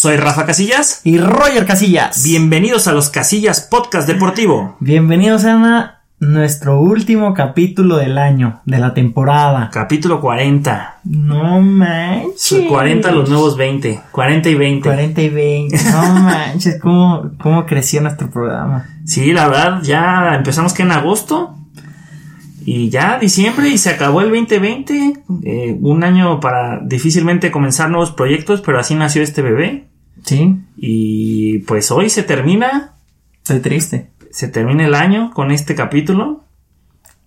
Soy Rafa Casillas. Y Roger Casillas. Bienvenidos a los Casillas Podcast Deportivo. Bienvenidos a nuestro último capítulo del año, de la temporada. Capítulo 40. No manches. 40 los nuevos 20. 40 y 20. 40 y 20. No manches, cómo, cómo creció nuestro programa. Sí, la verdad, ya empezamos que en agosto. Y ya diciembre y se acabó el 2020. Eh, un año para difícilmente comenzar nuevos proyectos, pero así nació este bebé. Sí. Y pues hoy se termina. Estoy triste. Se termina el año con este capítulo.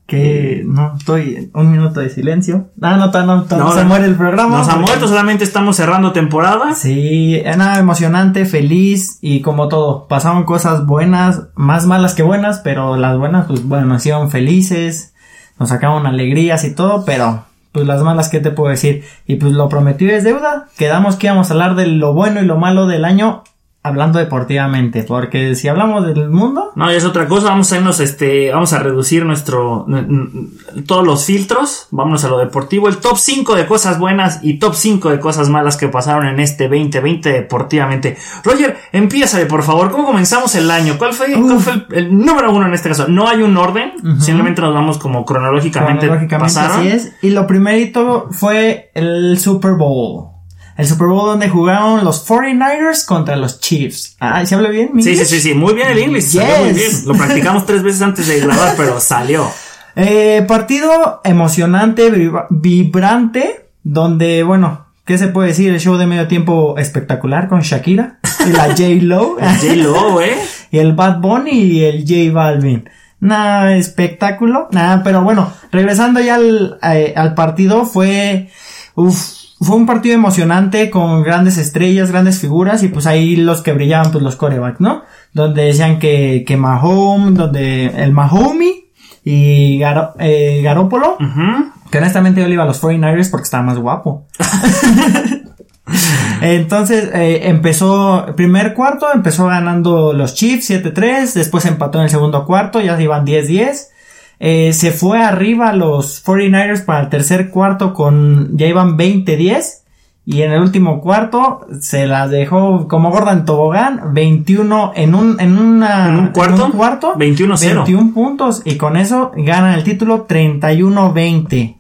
Que no, estoy. Un minuto de silencio. Ah, no, no, no, no, se muere el programa. Nos ha muerto, solamente estamos cerrando temporada. Sí, nada emocionante, feliz y como todo. Pasaron cosas buenas, más malas que buenas, pero las buenas, pues bueno, nos hicieron felices nos sacaron alegrías y todo, pero pues las malas que te puedo decir. Y pues lo prometido es deuda. Quedamos que íbamos a hablar de lo bueno y lo malo del año hablando deportivamente, porque si hablamos del mundo, no, es otra cosa, vamos a irnos este, vamos a reducir nuestro todos los filtros, vámonos a lo deportivo, el top 5 de cosas buenas y top 5 de cosas malas que pasaron en este 2020 deportivamente. Roger, empieza por favor, ¿cómo comenzamos el año? ¿Cuál fue, el, número uno en este caso? No hay un orden, simplemente nos vamos como cronológicamente, cronológicamente Así es. Y lo primerito fue el Super Bowl el Super Bowl donde jugaron los 49ers contra los Chiefs. Ah, ¿se habla bien? Sí, sí, sí, sí, muy bien el inglés. muy bien. Lo practicamos tres veces antes de grabar, pero salió. Eh, partido emocionante, vibrante, donde, bueno, ¿qué se puede decir? El show de medio tiempo espectacular con Shakira y la J-Lo. J-Lo, eh. Y el Bad Bunny y el J Balvin. Nada, espectáculo. Nada, pero bueno, regresando ya al, eh, al partido, fue. Uf, fue un partido emocionante con grandes estrellas, grandes figuras y pues ahí los que brillaban pues los corebacks, ¿no? Donde decían que, que Mahomes, donde el Mahomi y Garo, eh, Garópolo, que honestamente yo le iba a los 49ers porque estaba más guapo. Entonces eh, empezó, primer cuarto empezó ganando los Chiefs 7-3, después empató en el segundo cuarto, ya iban 10-10. Eh, se fue arriba los 49ers para el tercer cuarto con ya iban 20-10 y en el último cuarto se las dejó como Gordon Tobogán 21 en un en, una, ¿En un cuarto, un cuarto 21 0 21 puntos y con eso ganan el título 31-20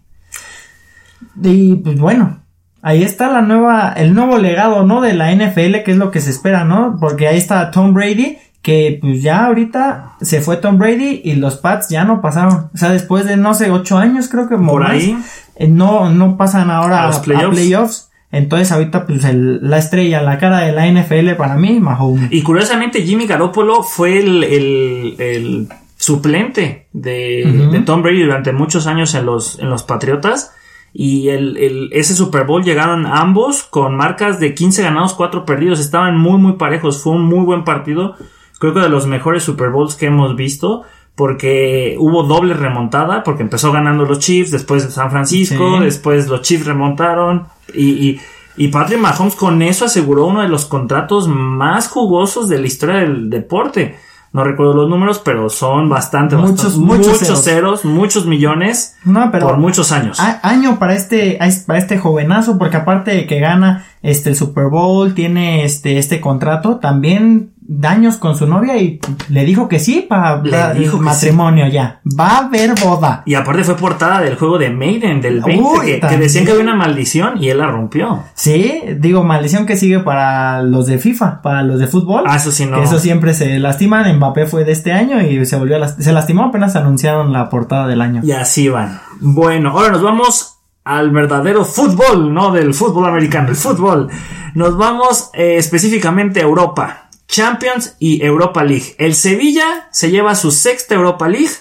y pues bueno ahí está la nueva el nuevo legado no de la NFL que es lo que se espera no porque ahí está Tom Brady que pues ya ahorita se fue Tom Brady y los Pats ya no pasaron. O sea, después de no sé, ocho años creo que por ahí eh, no, no pasan ahora a, playoffs. Entonces ahorita pues la estrella, la cara de la NFL para mí, Mahomes. Y curiosamente Jimmy Garoppolo fue el, el, suplente de, de, Tom Brady durante muchos años en los, en los Patriotas. Y el, el, ese Super Bowl llegaron ambos con marcas de 15 ganados, 4 perdidos. Estaban muy, muy parejos. Fue un muy buen partido creo que de los mejores Super Bowls que hemos visto porque hubo doble remontada, porque empezó ganando los Chiefs, después San Francisco, después los Chiefs remontaron y, y, y, Patrick Mahomes con eso aseguró uno de los contratos más jugosos de la historia del deporte. No recuerdo los números, pero son bastante, muchos, muchos, ceros. muchos millones no, pero por muchos años. Año para este, para este jovenazo, porque aparte de que gana este el Super Bowl, tiene este, este contrato, también daños con su novia y le dijo que sí para el matrimonio ya. Va a haber boda. Y aparte fue portada del juego de Maiden del 20 que, decían que había una maldición y él la rompió. Sí, digo, maldición que sigue para los de FIFA, para los de fútbol. Ah, eso sí no. Eso siempre se lastiman. Mbappé fue de este año y se volvió a se lastimó apenas anunciaron la portada del año. Y así van. Bueno, ahora nos vamos al verdadero fútbol, no del fútbol americano, el fútbol. Nos vamos eh, específicamente a Europa. Champions y Europa League. El Sevilla se lleva su sexta Europa League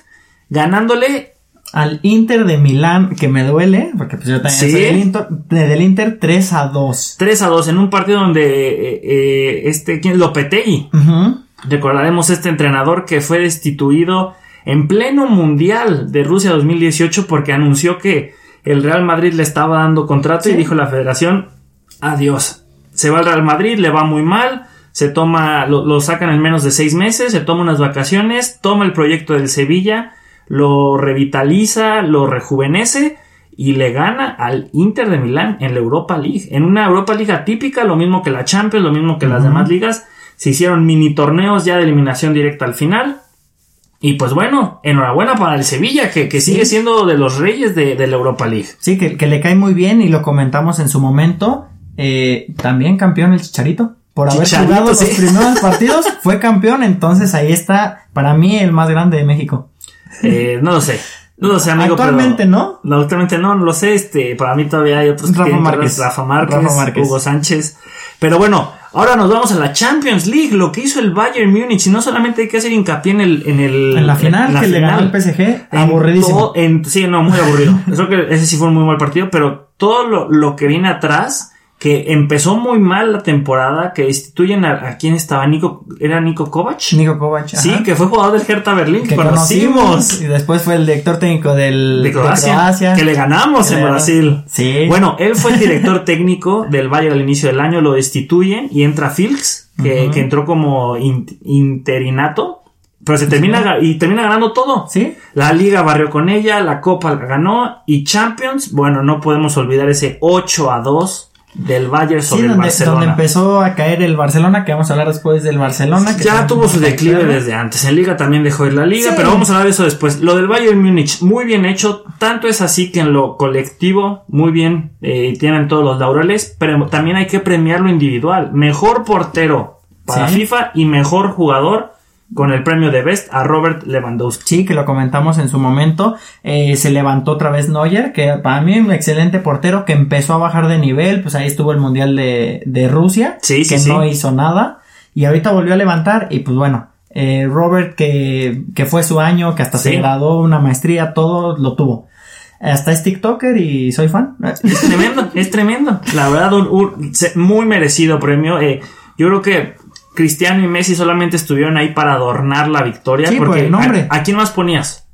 ganándole al Inter de Milán, que me duele, porque pues yo también soy del Inter, del Inter 3 a 2. 3 a 2 en un partido donde eh, eh, este, ¿quién? Lopetegui. Recordaremos este entrenador que fue destituido en pleno Mundial de Rusia 2018 porque anunció que el Real Madrid le estaba dando contrato y dijo la federación, adiós. Se va al Real Madrid, le va muy mal, se toma, lo, sacan en menos de seis meses, se toma unas vacaciones, toma el proyecto del Sevilla, lo revitaliza, lo rejuvenece y le gana al Inter de Milán en la Europa League. En una Europa League atípica, lo mismo que la Champions, lo mismo que las demás ligas. Se hicieron mini torneos ya de eliminación directa al final. Y pues bueno, enhorabuena para el Sevilla, que, que sigue siendo de los reyes de, la Europa League. Sí, que, que, le cae muy bien y lo comentamos en su momento. Eh, también campeón el Chicharito. Por haber jugado los primeros partidos, fue campeón. Entonces ahí está, para mí, el más grande de México. Eh, no lo sé. No lo sé, amigo. Actualmente no. No, actualmente no, no lo sé. Este, para mí todavía hay otros Rafa Márquez. Rafa Márquez, Hugo Sánchez. Pero bueno, ahora nos vamos a la Champions League, lo que hizo el Bayern Múnich. Y no solamente hay que hacer hincapié en el. En, el, en la final que le ganó el PSG. Aburridísimo. sí, no, muy aburrido. Creo que ese sí fue un muy mal partido, pero todo lo, lo que viene atrás que empezó muy mal la temporada, que instituyen a, a quién estaba, Nico, ¿era Nico Kovac? Nico Kovac, Sí, que fue jugador del Hertha Berlín, que, conocimos. Y después fue el director técnico del, de Croacia, que le ganamos en Brasil. Sí. Bueno, él fue el director técnico del Bayern al inicio del año, lo destituyen y entra Filks, que, que entró como interinato. Pero se termina y termina ganando todo. Sí. La liga barrió con ella, la copa ganó y Champions, bueno, no podemos olvidar ese 8 a 2 del Bayern sobre el Barcelona. Donde empezó a caer el Barcelona, que vamos a hablar después del Barcelona. ya tuvo su declive desde antes. En Liga también dejó ir la Liga, pero vamos a hablar de eso después. Lo del Bayern Múnich, muy bien hecho. Tanto es así que en lo colectivo, muy bien, eh, tienen todos los laureles, pero también hay que premiar lo individual. Mejor portero para FIFA y mejor jugador con el premio de Best a Robert Lewandowski. Sí, que lo comentamos en su momento. Eh, se levantó otra vez Neuer, que para mí un excelente portero que empezó a bajar de nivel. Pues ahí estuvo el Mundial de, de Rusia, sí, que no hizo nada. Y ahorita volvió a levantar y pues bueno, eh, Robert que, que fue su año, que hasta se graduó una maestría, todo lo tuvo. Hasta es TikToker y soy fan. Es tremendo, es tremendo. La verdad, un, muy merecido premio. Eh, yo creo que Cristiano y Messi solamente estuvieron ahí para adornar la victoria. Sí, porque el nombre. ¿a, quién más ponías?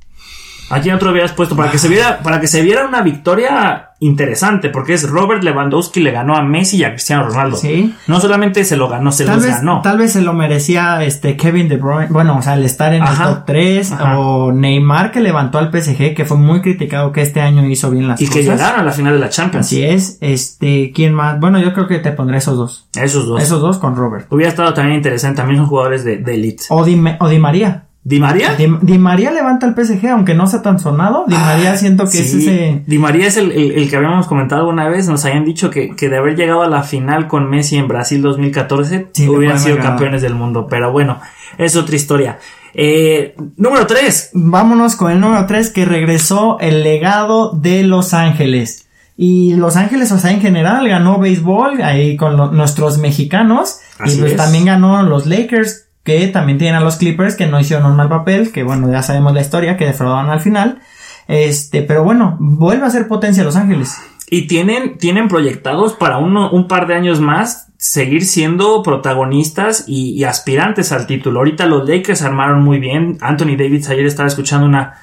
¿A quién otro habías puesto? Para que se viera, para que se viera una victoria interesante, porque es Robert Lewandowski le ganó a Messi y a Cristiano Ronaldo. Sí. No solamente se lo ganó, se los ganó. Tal vez se lo merecía este Kevin De Bruyne, bueno, o sea, el estar en el top 3, o Neymar que levantó al PSG, que fue muy criticado que este año hizo bien las y cosas. Y que llegaron a la final de la Champions. Así es, este, ¿quién más? Bueno, yo creo que te pondré esos dos. Esos dos. Esos dos con Robert. Hubiera estado también interesante, también son jugadores de, de elite. O Di, o Di María. ¿Di María? Di, María levanta el PSG, aunque no sea tan sonado. Di María siento que es ese. Di María es el, que habíamos comentado una vez. Nos habían dicho que, de haber llegado a la final con Messi en Brasil 2014, hubieran sido campeones del mundo. Pero bueno, es otra historia. Eh, número 3. Vámonos con el número 3 que regresó el legado de Los Ángeles. Y Los Ángeles, o sea, en general ganó béisbol ahí con nuestros mexicanos. y pues también ganó los Lakers que también tienen a los Clippers que no hicieron un mal papel, que bueno, ya sabemos la historia, que defraudaron al final. Este, pero bueno, vuelve a ser potencia Los Ángeles. Y tienen, tienen proyectados para uno, un par de años más seguir siendo protagonistas y, aspirantes al título. Ahorita los Lakers armaron muy bien. Anthony Davis ayer estaba escuchando una,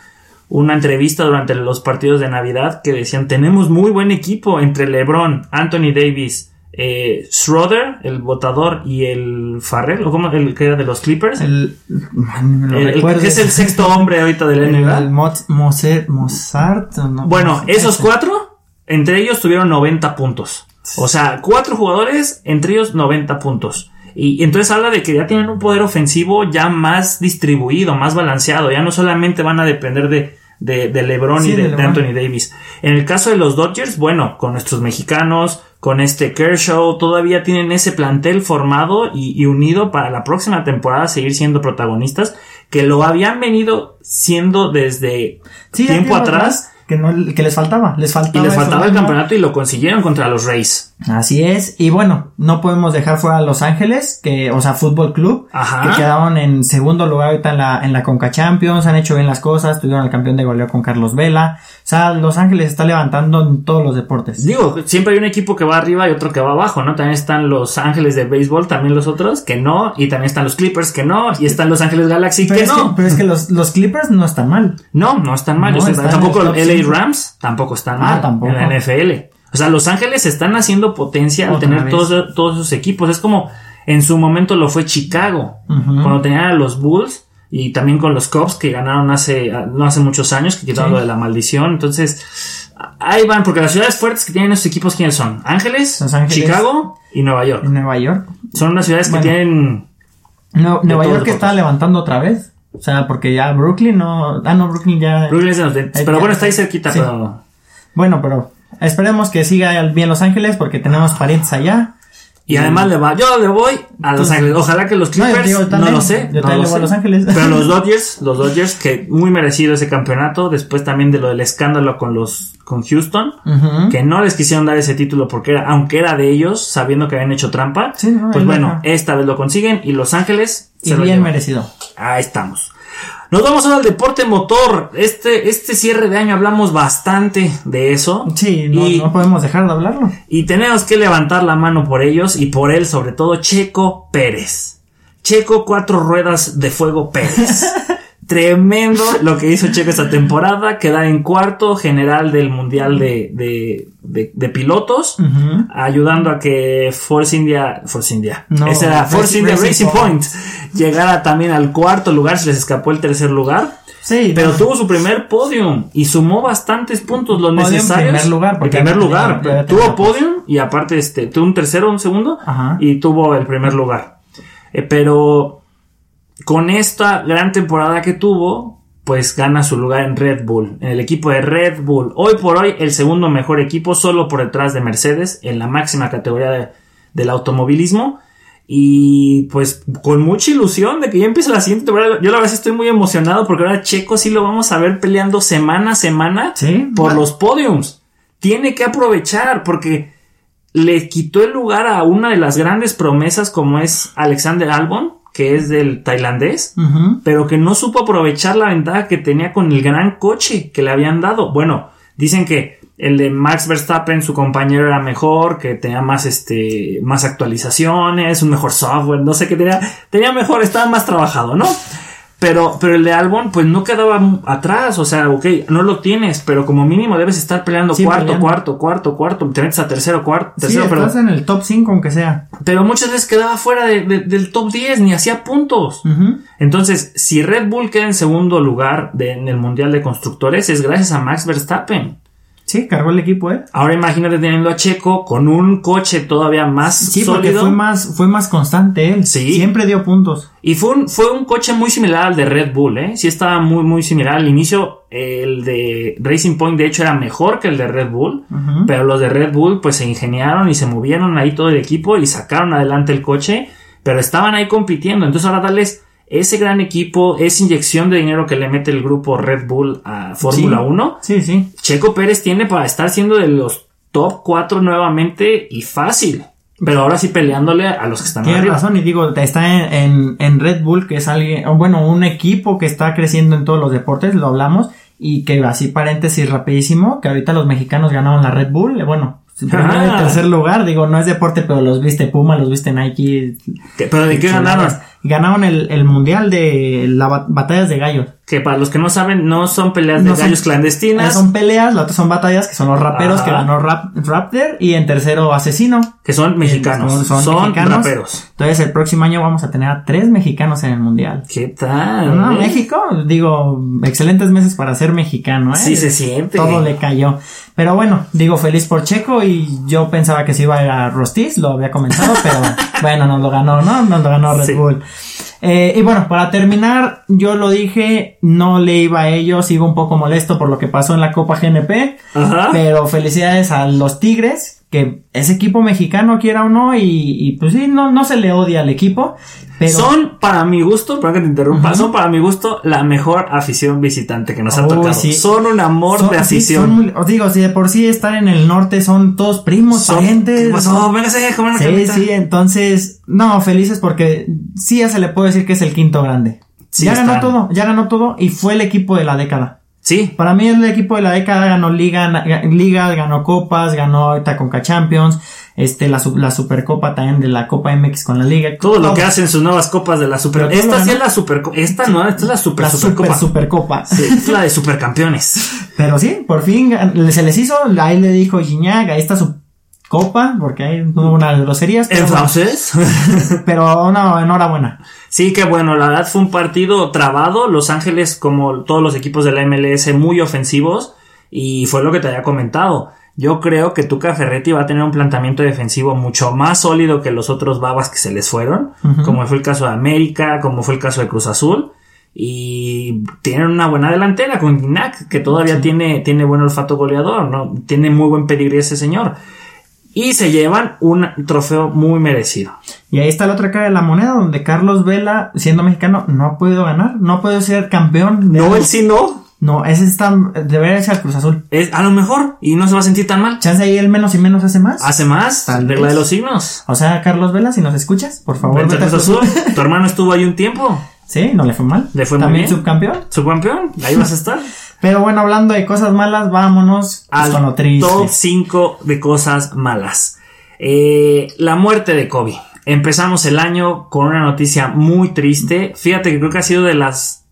una entrevista durante los partidos de Navidad que decían tenemos muy buen equipo entre LeBron, Anthony Davis, eh, Schroeder, el votador, y el Farrell, o como el que era de los Clippers. El, que es el sexto hombre ahorita del NBA. El Mozart. bueno, esos cuatro, entre ellos tuvieron 90 puntos. O sea, cuatro jugadores, entre ellos 90 puntos. Y, entonces habla de que ya tienen un poder ofensivo ya más distribuido, más balanceado. Ya no solamente van a depender de, de, LeBron y de, Anthony Davis. En el caso de los Dodgers, bueno, con nuestros mexicanos, con este Kershaw, todavía tienen ese plantel formado y, unido para la próxima temporada seguir siendo protagonistas, que lo habían venido siendo desde tiempo atrás que, no, que les faltaba. Les faltaba y les faltaba el campeonato y lo consiguieron contra los Rays. Así es. Y bueno, no podemos dejar fuera a Los Ángeles, que, o sea, Fútbol Club, que quedaron en segundo lugar ahorita en la, en la Conca Champions, han hecho bien las cosas, tuvieron el campeón de goleo con Carlos Vela. O sea, Los Ángeles está levantando en todos los deportes. Digo, siempre hay un equipo que va arriba y otro que va abajo, ¿no? También están Los Ángeles de béisbol, también los otros que no, y también están los Clippers que no, y están Los Ángeles Galaxy que no. pero es que los, los Clippers no están mal. No, no están mal. tampoco Rams tampoco están ah, mal en la NFL. O sea, Los Ángeles están haciendo potencia al tener todos, todos esos equipos. Es como en su momento lo fue Chicago, cuando tenían a los Bulls y también con los Cubs que ganaron hace no hace muchos años, que quitaron lo de la maldición. Entonces, Ahí van, porque las ciudades fuertes que tienen esos equipos, ¿quiénes son? Ángeles, Los Ángeles. Chicago y Nueva York. Nueva York. Son unas ciudades que tienen... No, Nueva York los está levantando otra vez. O sea, porque ya Brooklyn no. Ah, no, Brooklyn ya. Brooklyn es de los Pero ya- bueno, está ahí cerquita, sí. pero... Bueno, pero esperemos que siga bien Los Ángeles porque tenemos parientes allá. Y además le va, yo le voy a Los Ángeles. Ojalá que los No, Clippers, no, lo sé. yo no también lo le voy a. Los Ángeles. Pero los Dodgers, los Dodgers, que muy merecido ese campeonato, después también de lo del escándalo con los, con Houston, que no les quisieron dar ese título porque era, aunque era de ellos, sabiendo que habían hecho trampa. Sí, no, pues bueno, deja. esta vez lo consiguen y Los Ángeles Y se bien merecido. Ahí estamos. Nos vamos ahora al deporte motor. Este, este cierre de año hablamos bastante de eso. Sí, no, Y- no podemos dejar de hablarlo. Y tenemos que levantar la mano por ellos y por él, sobre todo, Checo Pérez. Checo cuatro ruedas de fuego Pérez. Tremendo lo que hizo Checo esta temporada, quedar en cuarto general del Mundial de, de, de- de pilotos, ayudando a que Force India, Force India, No, ese era Force India Racing Point. Point, llegara también al cuarto lugar, se les escapó el tercer lugar. Sí, Pero no. tuvo su primer podium y sumó bastantes puntos, los Podium en necesarios. primer lugar, En primer lugar. tenía tuvo podium y aparte este, tuvo un tercero, un segundo Ajá. y tuvo el primer lugar. Eh, pero con esta gran temporada que tuvo, pues gana su lugar en Red Bull, en el equipo de Red Bull. Hoy por hoy el segundo mejor equipo, solo por detrás de Mercedes, en la máxima categoría de- del automovilismo. Y pues con mucha ilusión de que ya empiece la siguiente temporada. Yo la verdad estoy muy emocionado porque ahora Checo sí lo vamos a ver peleando semana a semana Sí, por los podiums. Tiene que aprovechar porque le quitó el lugar a una de las grandes promesas como es Alexander Albon, que es del tailandés, pero que no supo aprovechar la ventaja que tenía con el gran coche que le habían dado. Bueno, dicen que el de Max Verstappen, su compañero, era mejor, que tenía más este, más actualizaciones, un mejor software, no sé qué tenía, tenía mejor, estaba más trabajado, ¿no? Pero, pero el de Albon, pues no quedaba atrás, o sea, ok, no lo tienes, pero como mínimo debes estar peleando Sí, cuarto, peleando. cuarto, cuarto, cuarto, te metes a tercero, cuarto, Sí, tercero, pero, estás en el top 5 aunque sea. pero muchas veces quedaba fuera de- de- del top 10, ni hacía puntos. Entonces, si Red Bull queda en segundo lugar de- en el Mundial de Constructores, es gracias a Max Verstappen. Sí, cargó el equipo, ¿eh? Ahora imagínate teniendo a Checo con un coche todavía más Sí, porque sólido. fue más, fue más constante él. Sí. Siempre dio puntos. Y fue un, fue un coche muy similar al de Red Bull, ¿eh? Sí estaba muy, muy similar. Al inicio, el de Racing Point, de hecho, era mejor que el de Red Bull. Pero los de Red Bull, pues se ingeniaron y se movieron ahí todo el equipo y sacaron adelante el coche. Pero estaban ahí compitiendo. Entonces ahora darles ese gran equipo, esa inyección de dinero que le mete el grupo Red Bull a Fórmula Sí. 1. Sí, sí. Checo Pérez tiene para estar siendo de los top 4 nuevamente y fácil. Pero ahora sí peleándole a los que están Tienes razón y digo, está en, en, en Red Bull, que es alguien, bueno, un equipo que está creciendo en todos los deportes, lo hablamos, y que así paréntesis rapidísimo, que ahorita los mexicanos ganaron la Red Bull, eh, bueno, primero en tercer lugar, digo, no es deporte, pero los viste Puma, los viste Nike. ¿Qué- ¿Pero de qué ganaron? Ganaron el, el mundial de las batallas de gallos. Que para los que no saben, no son peleas de No son- gallos Unas clandestinas, son peleas, las otras son batallas, que son los raperos, Ajá. que ganó Rap- Raptor, y en tercero Asesino. que son mexicanos. Son- Son, son mexicanos. raperos. Entonces el próximo año vamos a tener a tres mexicanos en el mundial. ¿Qué tal? No, eh? México, digo, excelentes meses para ser mexicano, ¿eh? Sí se siente. Todo le cayó. Pero bueno, digo, feliz por Checo y yo pensaba que se iba a ir a Rostiz, lo había comentado, pero bueno, nos lo ganó, ¿no? Nos lo ganó Red Sí. Bull. Eh, y bueno, para terminar, yo lo dije, no le iba a ellos, sigo un poco molesto por lo que pasó en la Copa GNP, Ajá. pero felicidades a los Tigres, que es equipo mexicano, quiera o no, y, y pues sí, no, no se le odia al equipo, pero... Son, para mi gusto, perdón que te interrumpa, son para mi gusto la mejor afición visitante que nos ha Uy, tocado. sí. Son un amor Son- de sí, afición. son os digo, si de por sí estar en el norte son todos primos, Son- parientes. ¿Qué pasó? son- Véngase, comer Sí, sí, entonces, no, felices porque sí ya se le puede decir que es el quinto grande. Sí, ya ganó todo, ya ganó todo y fue el equipo de la década. Sí, Para mí el equipo de la década ganó liga, liga, ganó copas, ganó ahorita Conca Champions, este, la, la Supercopa también de la Copa MX con la liga. todo lo que hacen sus nuevas copas de la Super. Esta sí es la Super. Esta no, esta es la Super la Super Supercopa. Supercopa. Sí, es la de Supercampeones. Pero sí, por fin se les hizo, ahí le dijo Gignac, ahí está su copa, porque hay unas groserías. Pero, Entonces. pero no, enhorabuena. Sí, que bueno, la verdad fue un partido trabado. Los Ángeles, como todos los equipos de la MLS, muy ofensivos. Y fue lo que te había comentado. Yo creo que Tuca Ferretti va a tener un planteamiento defensivo mucho más sólido que los otros babas que se les fueron, como fue el caso de América, como fue el caso de Cruz Azul. Y tienen una buena delantera con Ginac, que todavía tiene, tiene buen olfato goleador, ¿no? Tiene muy buen pedigrí ese señor. Y se llevan un trofeo muy merecido. Y ahí está la otra cara de la moneda, donde Carlos Vela, siendo mexicano, no ha podido ganar, no ha podido ser campeón. No, él sí no. No, ese está, debería ser Cruz Azul. Es, a lo mejor, y no se va a sentir tan mal. Chance ahí el menos y menos hace más. Hace más, Tal regla de los signos. O sea, Carlos Vela, si nos escuchas, por favor. Cruz Azul. tu hermano estuvo ahí un tiempo. Sí, no le fue mal. Le fue También muy bien. subcampeón. Subcampeón, ahí vas a estar. Pero bueno, hablando de cosas malas, vámonos Al con lo triste. top 5 de cosas malas. Eh, la muerte de Kobe. Empezamos el año con una noticia muy triste. Fíjate que creo que ha sido de las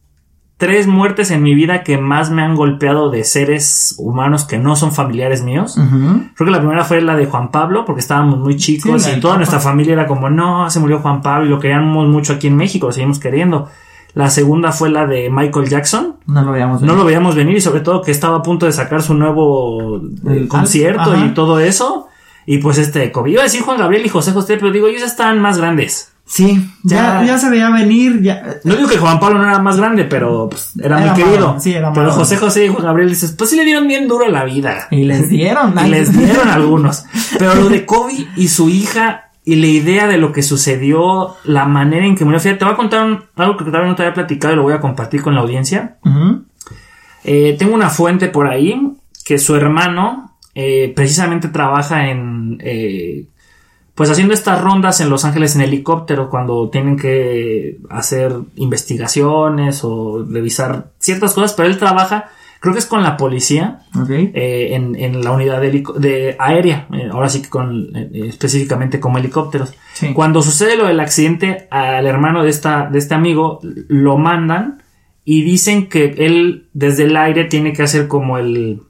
tres muertes en mi vida que más me han golpeado de seres humanos que no son familiares míos. Ujú. Creo que la primera fue la de Juan Pablo, porque estábamos muy chicos Sí, y toda Papa. nuestra familia era como, no, se murió Juan Pablo y lo queríamos mucho aquí en México, lo seguimos queriendo. La segunda fue la de Michael Jackson. No lo veíamos. No lo veíamos venir y sobre todo que estaba a punto de sacar su nuevo eh, El- concierto ajá. y todo eso. Y pues este, Kobe. Iba a decir Juan Gabriel y José José, pero digo, ellos están más grandes. Sí, ya, Ya- ya se veía venir, ya. No digo que Juan Pablo no era más grande, pero pues, era, Era muy querido. sí, era pero. José José y Juan Gabriel dices, pues sí le dieron bien duro la vida. Y les dieron. Y les dieron algunos. Pero lo de Kobe y su hija y la idea de lo que sucedió, la manera en que murió. Fíjate, te voy a contar un- algo que todavía no te había platicado y lo voy a compartir con la audiencia. Eh, tengo una fuente por ahí que su hermano eh, precisamente trabaja en... eh, pues haciendo estas rondas en Los Ángeles en helicóptero cuando tienen que hacer investigaciones o revisar ciertas cosas, pero él trabaja, creo que es con la policía, eh, en, en la unidad de, de aérea, eh, ahora sí que con eh, específicamente como helicópteros. Sí. Cuando sucede lo del accidente, al hermano de esta, de este amigo lo mandan y dicen que él desde el aire tiene que hacer como el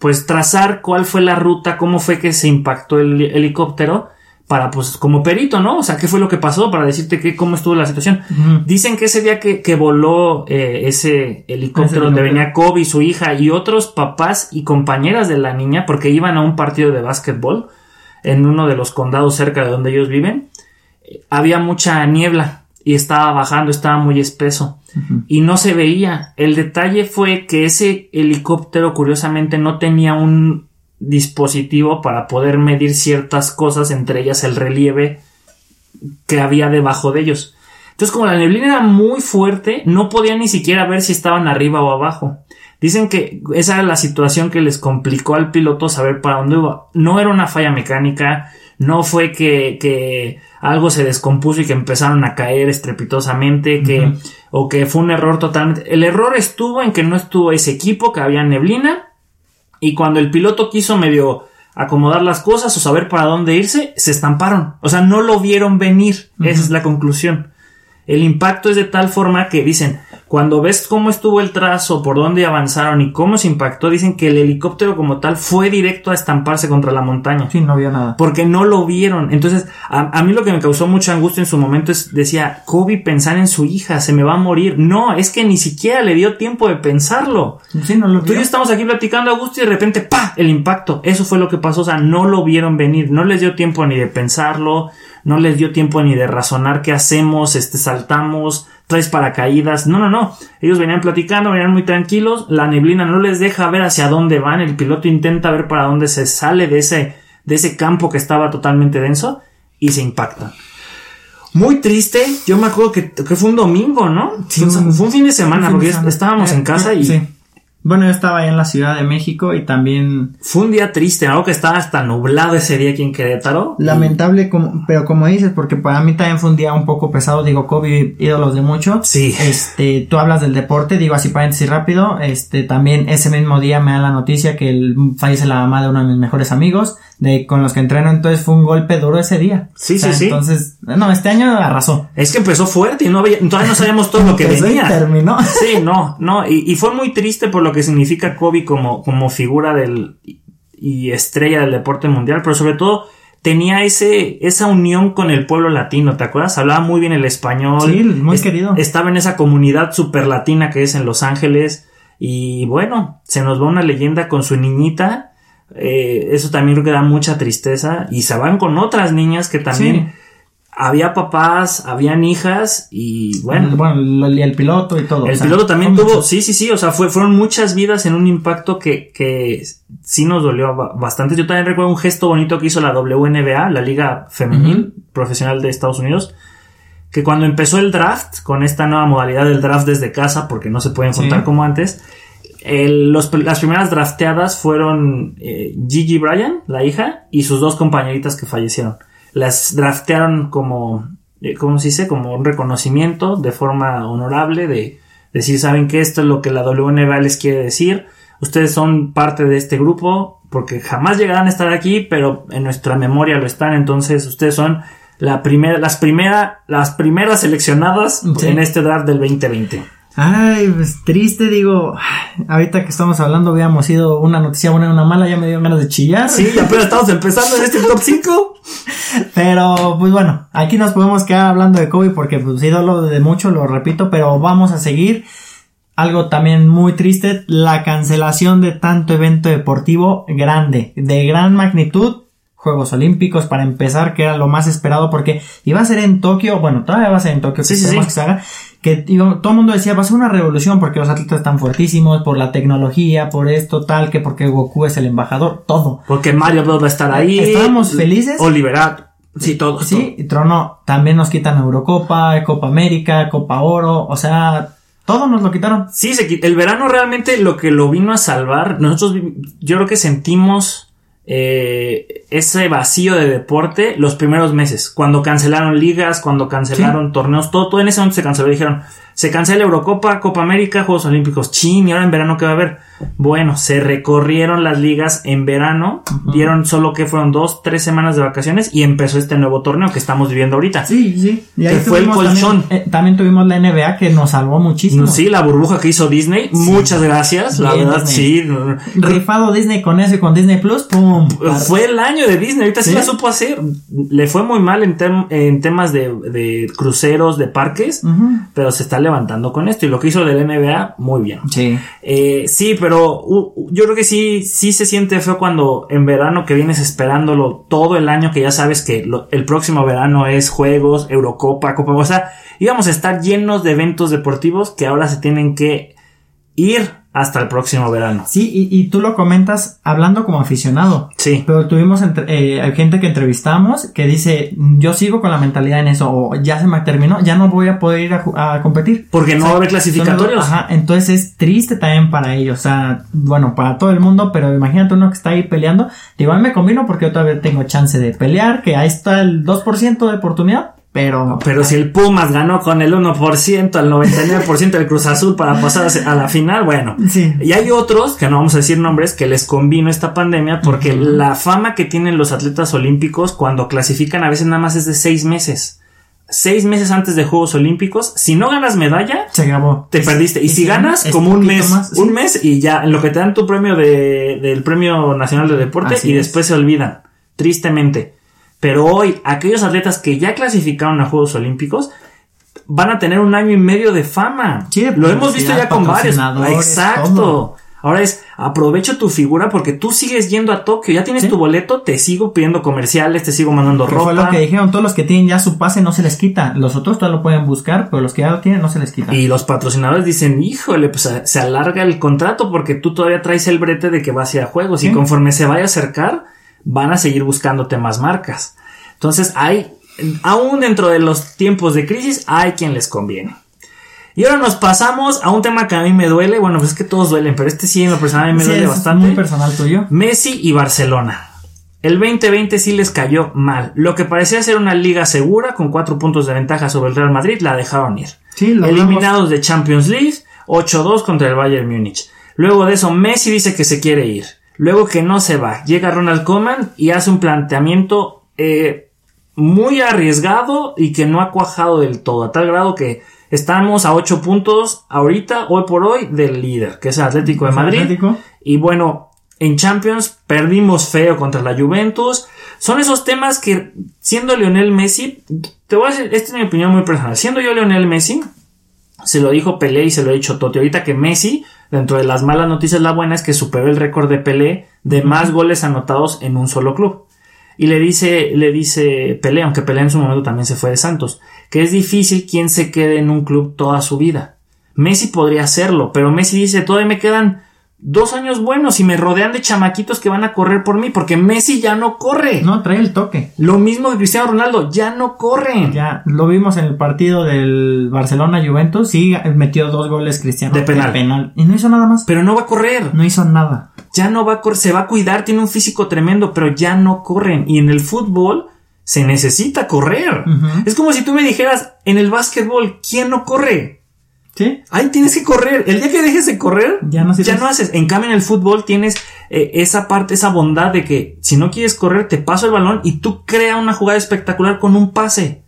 pues trazar cuál fue la ruta, cómo fue que se impactó el helicóptero para pues como perito, ¿no? O sea, qué fue lo que pasó para decirte que cómo estuvo la situación. Dicen que ese día que, que voló eh, ese helicóptero donde venía Kobe, su hija y otros papás y compañeras de la niña, porque iban a un partido de básquetbol en uno de los condados cerca de donde ellos viven, eh, había mucha niebla y estaba bajando, estaba muy espeso y no se veía. El detalle fue que ese helicóptero curiosamente no tenía un dispositivo para poder medir ciertas cosas, entre ellas el relieve que había debajo de ellos. Entonces, como la neblina era muy fuerte, no podían ni siquiera ver si estaban arriba o abajo. Dicen que esa era la situación que les complicó al piloto saber para dónde iba. No era una falla mecánica, no fue que, que algo se descompuso y que empezaron a caer estrepitosamente, que, o que fue un error totalmente. El error estuvo en que no estuvo ese equipo, que había neblina, y cuando el piloto quiso medio acomodar las cosas o saber para dónde irse, se estamparon. O sea, no lo vieron venir. Esa es la conclusión. El impacto es de tal forma que dicen, cuando ves cómo estuvo el trazo, por dónde avanzaron y cómo se impactó, dicen que el helicóptero como tal fue directo a estamparse contra la montaña. Sí, no vio nada. Porque no lo vieron. Entonces, a, a mí lo que me causó mucha angustia en su momento es, decía, Kobe pensar en su hija, se me va a morir. No, es que ni siquiera le dio tiempo de pensarlo. Sí, no lo Tú y yo estamos aquí platicando a gusto y de repente, ¡pa! El impacto. Eso fue lo que pasó. O sea, no lo vieron venir. No les dio tiempo ni de pensarlo. No les dio tiempo ni de razonar qué hacemos. Este, saltamos, traes paracaídas. No, no, no. Ellos venían platicando, venían muy tranquilos. La neblina no les deja ver hacia dónde van. El piloto intenta ver para dónde se sale de ese, de ese campo que estaba totalmente denso y se impacta. Muy triste. Yo me acuerdo que, que fue un domingo, ¿no? Sí, fue, un, fue un fin de semana, fin de porque estábamos Eh, en casa y Sí. Bueno, yo estaba ahí en la Ciudad de México y también Fue un día triste, algo que estaba hasta nublado ese día aquí en Querétaro. lamentable, como, pero como dices, porque para mí también fue un día un poco pesado. Digo, Kobe, ídolos de mucho. Sí. Este, tú hablas del deporte, digo así paréntesis rápido. Este, también ese mismo día me da la noticia que el, fallece la mamá de uno de mis mejores amigos, de con los que entreno. Entonces fue un golpe duro ese día. Sí, sí, sí. Entonces, no, este año arrasó. Es que empezó fuerte y no había, todavía no sabíamos todo lo que Empezó y venía. terminó. Sí, no, no, y, y fue muy triste por lo que significa Kobe como, como figura del y estrella del deporte mundial, pero sobre todo tenía ese, esa unión con el pueblo latino, ¿te acuerdas? Hablaba muy bien el español. Sí, muy querido. Estaba en esa comunidad super latina que es en Los Ángeles. Y bueno, se nos va una leyenda con su niñita. Eh, eso también creo que da mucha tristeza. Y se van con otras niñas que también había papás, habían hijas y bueno. Bueno, el, piloto y todo. El piloto también tuvo, sí, sí, sí, o sea, fue, fueron muchas vidas en un impacto que, que sí nos dolió bastante. Yo también recuerdo un gesto bonito que hizo la WNBA, la Liga Femenil Profesional de Estados Unidos, que cuando empezó el draft, con esta nueva modalidad del draft desde casa, porque no se pueden juntar como antes, las primeras drafteadas fueron eh, Gigi Bryan, la hija, y sus dos compañeritas que fallecieron las draftearon como, eh, ¿cómo se dice? Como un reconocimiento de forma honorable de decir, saben que esto es lo que la WNBA les quiere decir. Ustedes son parte de este grupo porque jamás llegarán a estar aquí, pero en nuestra memoria lo están. Entonces, ustedes son la primera, las primera, las primeras seleccionadas en este draft del 2020. Ay, pues triste, digo. Ahorita que estamos hablando, habíamos sido una noticia buena y una mala, ya me dio ganas de chillar. Sí, apenas estamos empezando en este top 5. Pero, pues bueno, aquí nos podemos quedar hablando de Kobe porque, pues, ídolo de mucho, lo repito, pero vamos a seguir. Algo también muy triste, la cancelación de tanto evento deportivo grande, de gran magnitud, Juegos Olímpicos para empezar, que era lo más esperado porque iba a ser en Tokio, bueno, todavía va a ser en Tokio, sí, que que se haga, que todo el mundo decía va a ser una revolución porque los atletas están fuertísimos, por la tecnología, por esto, tal, que porque Goku es el embajador, todo. Porque Mario Bros va a estar ahí. Estábamos felices. Oliverat. Sí, todo. Sí, y Trono, también nos quitan Eurocopa, Copa América, Copa Oro, o sea, todo nos lo quitaron. Sí, se, el verano realmente lo que lo vino a salvar, nosotros yo creo que sentimos eh, ese vacío de deporte los primeros meses. Cuando cancelaron ligas, cuando cancelaron torneos, todo, todo en ese momento se canceló. Dijeron, se cancela Eurocopa, Copa América, Juegos Olímpicos. Chin, y ahora en verano, ¿qué va a haber? Bueno, se recorrieron las ligas en verano, dieron solo que fueron dos, tres semanas de vacaciones y empezó este nuevo torneo que estamos viviendo ahorita. Sí, sí. Y ahí fue el colchón. Eh, también, tuvimos la NBA que nos salvó muchísimo. Sí, la burbuja que hizo Disney. Muchas gracias. la verdad, sí. Rifado Disney con eso y con Disney Plus, ¡pum! Fue el año de Disney. Ahorita sí, la supo hacer. Le fue muy mal en, en temas de, cruceros, de parques, pero se está levantando con esto. Y lo que hizo del NBA, muy bien. Sí. Eh, sí, pero yo creo que sí, sí se siente feo cuando en verano que vienes esperándolo todo el año, que ya sabes que el próximo verano es Juegos, Eurocopa, Copa, o sea, íbamos a estar llenos de eventos deportivos que ahora se tienen que ir hasta el próximo verano. Sí, y, tú lo comentas hablando como aficionado. Sí. Pero tuvimos eh, gente que entrevistamos que dice, yo sigo con la mentalidad en eso, o ya se me terminó, ya no voy a poder ir a, competir. Porque no va a haber clasificatorios. Ajá, entonces es triste también para ellos, o sea, bueno, para todo el mundo, pero imagínate uno que está ahí peleando, digo, a mí me convino porque yo todavía tengo chance de pelear, que ahí está el 2% de oportunidad, pero. Pero si el Pumas ganó con el 1%, el 99% del Cruz Azul para pasar a la final, bueno. Sí. Y hay otros, que no vamos a decir nombres, que les convino esta pandemia porque la fama que tienen los atletas olímpicos cuando clasifican a veces nada más es de seis meses. Seis meses antes de Juegos Olímpicos, si no ganas medalla, se acabó. Te perdiste. Y si ganas, como un mes, un mes y ya, en lo que te dan tu premio de, del Premio Nacional de Deporte y después se olvidan. Tristemente. Pero hoy, aquellos atletas que ya clasificaron a Juegos Olímpicos van a tener un año y medio de fama. Lo hemos visto ya con varios. Exacto. Ahora es, aprovecho tu figura porque tú sigues yendo a Tokio, ya tienes tu boleto, te sigo pidiendo comerciales, te sigo mandando ropa. Fue lo que dijeron, todos los que tienen ya su pase no se les quita. Los otros todavía lo pueden buscar, pero los que ya lo tienen no se les quita. Y los patrocinadores dicen, híjole, pues se alarga el contrato porque tú todavía traes el brete de que vas a ir a juegos y conforme se vaya a acercar, van a seguir buscándote más marcas. Entonces hay, aún dentro de los tiempos de crisis, hay quien les conviene. Y ahora nos pasamos a un tema que a mí me duele. Bueno, pues es que todos duelen, pero este sí en lo personal a mí me duele bastante. Muy personal tuyo. Messi y Barcelona. El 2020 sí les cayó mal. Lo que parecía ser una liga segura con cuatro puntos de ventaja sobre el Real Madrid la dejaron ir. Sí, Eliminados de Champions League, 8-2 contra el Bayern Múnich. Luego de eso Messi dice que se quiere ir. Luego que no se va, llega Ronald Koeman y hace un planteamiento eh, muy arriesgado y que no ha cuajado del todo, a tal grado que estamos a 8 puntos ahorita, hoy por hoy, del líder, que es el Atlético de Madrid. Y bueno, en Champions perdimos feo contra la Juventus. Son esos temas que, siendo Lionel Messi, te voy a decir, esta es mi opinión muy personal, siendo yo Lionel Messi, se lo dijo Pelé y se lo ha dicho Totti. Ahorita que Messi, dentro de las malas noticias, la buena es que superó el récord de Pelé de más goles anotados en un solo club. Y le dice, le dice Pelé, aunque Pelé en su momento también se fue de Santos, que es difícil quien se quede en un club toda su vida. Messi podría hacerlo, pero Messi dice, todavía me quedan dos años buenos y me rodean de chamaquitos que van a correr por mí, porque Messi ya no corre. No, trae el toque. Lo mismo que Cristiano Ronaldo, ya no corren. Ya, lo vimos en el partido del Barcelona-Juventus, sí, metió dos goles Cristiano. De penal. penal. Y no hizo nada más. Pero no va a correr. No hizo nada. Ya no va a correr, se va a cuidar, tiene un físico tremendo, pero ya no corren. Y en el fútbol se necesita correr. Es como si tú me dijeras, en el básquetbol, ¿quién no corre? ¿Sí? Ahí tienes que correr. El día que dejes de correr, Ya no sirves. ya no haces. En cambio, en el fútbol tienes eh, esa parte, esa bondad de que si no quieres correr, te paso el balón y tú crea una jugada espectacular con un pase.